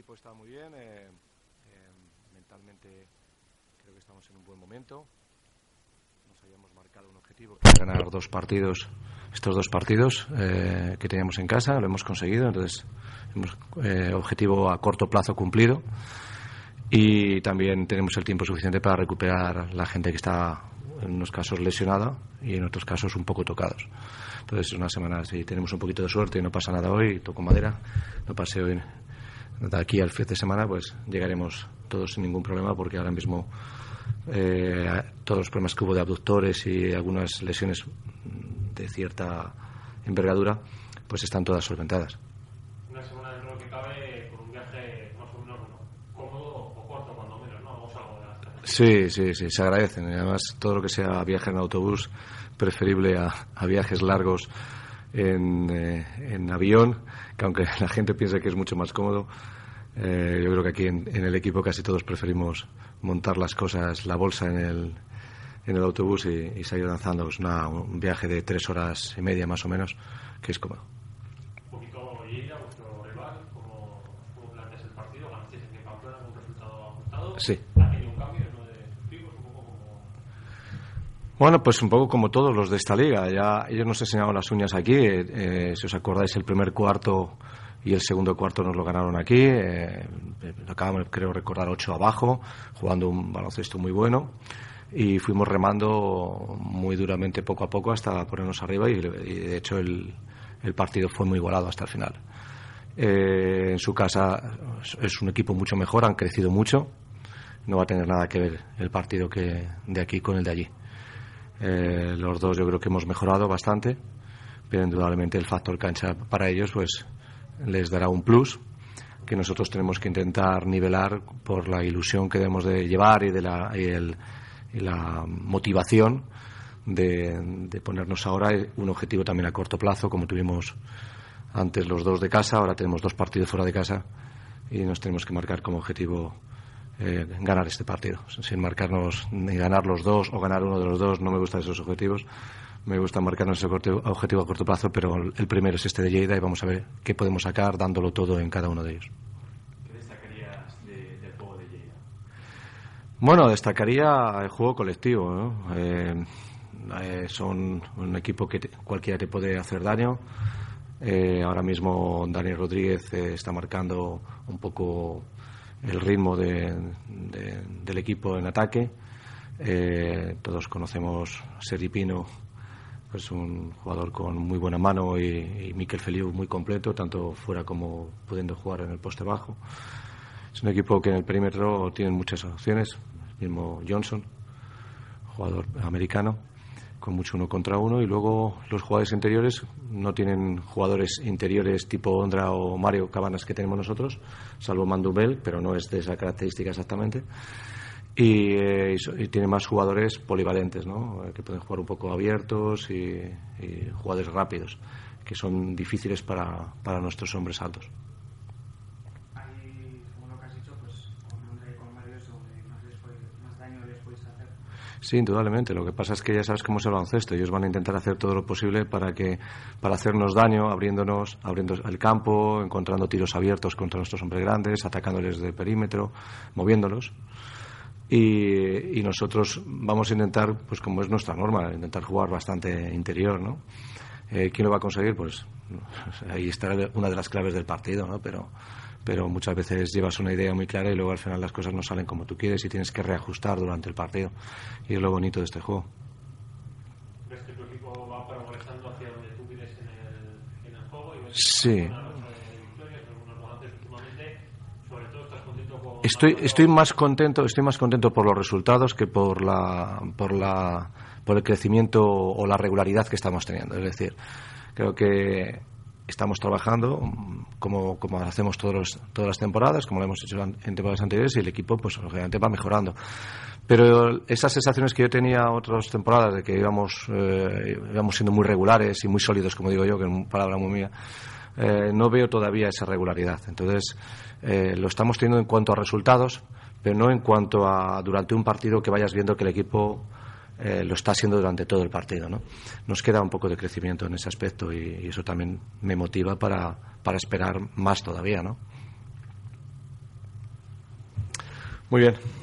equipo está muy bien, eh, eh, mentalmente creo que estamos en un buen momento. Nos habíamos marcado un objetivo, ganar dos partidos, estos dos partidos eh, que teníamos en casa, lo hemos conseguido, entonces hemos objetivo a corto plazo cumplido y también tenemos el tiempo suficiente para recuperar la gente que está en unos casos lesionada y en otros casos un poco tocados. Entonces, una semana, si tenemos un poquito de suerte y no pasa nada hoy, toco madera, no pase hoy de aquí al fin de semana, pues llegaremos todos sin ningún problema porque ahora mismo eh, todos los problemas que hubo de abductores y algunas lesiones de cierta envergadura, pues están todas solventadas. Una semana dentro de lo que cabe con un viaje más o menos cómodo o corto, cuando menos, ¿no? Vamos a Sí, sí, sí, se agradecen. además, todo lo que sea viaje en autobús, preferible a, viajes largos en, eh, en avión que aunque la gente piense que es mucho más cómodo, eh, yo creo que aquí en, el equipo casi todos preferimos montar las cosas, la bolsa en el, en el autobús y, salir lanzando pues un viaje de tres horas y media más o menos, que es cómodo. Un poquito Lleida, vuestro rival, ¿cómo, cómo planteas el partido? ¿Ganasteis en? Sí. ¿Ha tenido un cambio ¿no? de vivos, un poco como... Bueno, pues un poco como todos los de esta liga. Ya ellos nos enseñaron las uñas aquí. Eh, si os acordáis, el primer cuarto y el segundo cuarto nos lo ganaron aquí. Eh, acabamos, creo recordar, ocho abajo, jugando un baloncesto muy bueno. Y fuimos remando muy duramente poco a poco hasta ponernos arriba y, de hecho el, el, partido fue muy igualado hasta el final. Eh, en su casa es un equipo mucho mejor, han crecido mucho. No va a tener nada que ver el partido que de aquí con el de allí. Eh, los dos yo creo que hemos mejorado bastante, pero indudablemente el factor cancha para ellos pues les dará un plus que nosotros tenemos que intentar nivelar por la ilusión que debemos de llevar y de la, y la motivación de, de, ponernos ahora un objetivo también a corto plazo, como tuvimos antes los dos de casa, ahora tenemos dos partidos fuera de casa y nos tenemos que marcar como objetivo eh, ganar este partido. Sin marcarnos ni ganar los dos o ganar uno de los dos, no me gustan esos objetivos. Me gusta marcarnos ese objetivo a corto plazo, pero el primero es este de Lleida y vamos a ver qué podemos sacar dándolo todo en cada uno de ellos. ¿Qué destacarías del juego de Lleida? Bueno, destacaría el juego colectivo. Eh, eh, son un equipo que cualquiera te puede hacer daño. ahora mismo Daniel Rodríguez está marcando un poco el ritmo del equipo en ataque. Eh, todos conocemos a Seripino, pues un jugador con muy buena mano y, y Miquel Feliu muy completo, tanto fuera como pudiendo jugar en el poste bajo. Es un equipo que en el perímetro tiene muchas opciones, el mismo Johnson, jugador americano, con mucho uno contra uno y luego los jugadores interiores no tienen jugadores interiores tipo Ondra o Mario Cabanas que tenemos nosotros, salvo Mandubel, pero no es de esa característica exactamente. Y, eh, tiene más jugadores polivalentes, ¿no? que pueden jugar un poco abiertos y, y jugadores rápidos, que son difíciles para, para nuestros hombres altos. Sí, indudablemente. Lo que pasa es que ya sabes cómo es el baloncesto. Ellos van a intentar hacer todo lo posible para que para hacernos daño, abriéndonos, abriendo el campo, encontrando tiros abiertos contra nuestros hombres grandes, atacándoles de perímetro, moviéndolos. Y, nosotros vamos a intentar, pues como es nuestra norma, intentar jugar bastante interior, ¿no? Eh, ¿Quién lo va a conseguir? Pues ahí estará una de las claves del partido, ¿no? Pero pero muchas veces llevas una idea muy clara y luego al final las cosas no salen como tú quieres y tienes que reajustar durante el partido. Y es lo bonito de este juego. ¿Ves que tu equipo va progresando hacia donde tú quieres en el, en el juego? Y ves sí. Con estoy estoy más contento estoy más contento por los resultados que por la por la por el crecimiento o la regularidad que estamos teniendo es decir creo que estamos trabajando como, como hacemos todos todas las temporadas, como lo hemos hecho en temporadas anteriores, y el equipo, pues obviamente va mejorando. Pero esas sensaciones que yo tenía otras temporadas de que íbamos, eh, íbamos siendo muy regulares y muy sólidos, como digo yo, que es una palabra muy mía, eh, no veo todavía esa regularidad. Entonces, eh, lo estamos teniendo en cuanto a resultados, pero no en cuanto a durante un partido que vayas viendo que el equipo eh, lo está haciendo durante todo el partido. ¿no? Nos queda un poco de crecimiento en ese aspecto y, eso también me motiva para, para esperar más todavía. ¿no? Muy bien.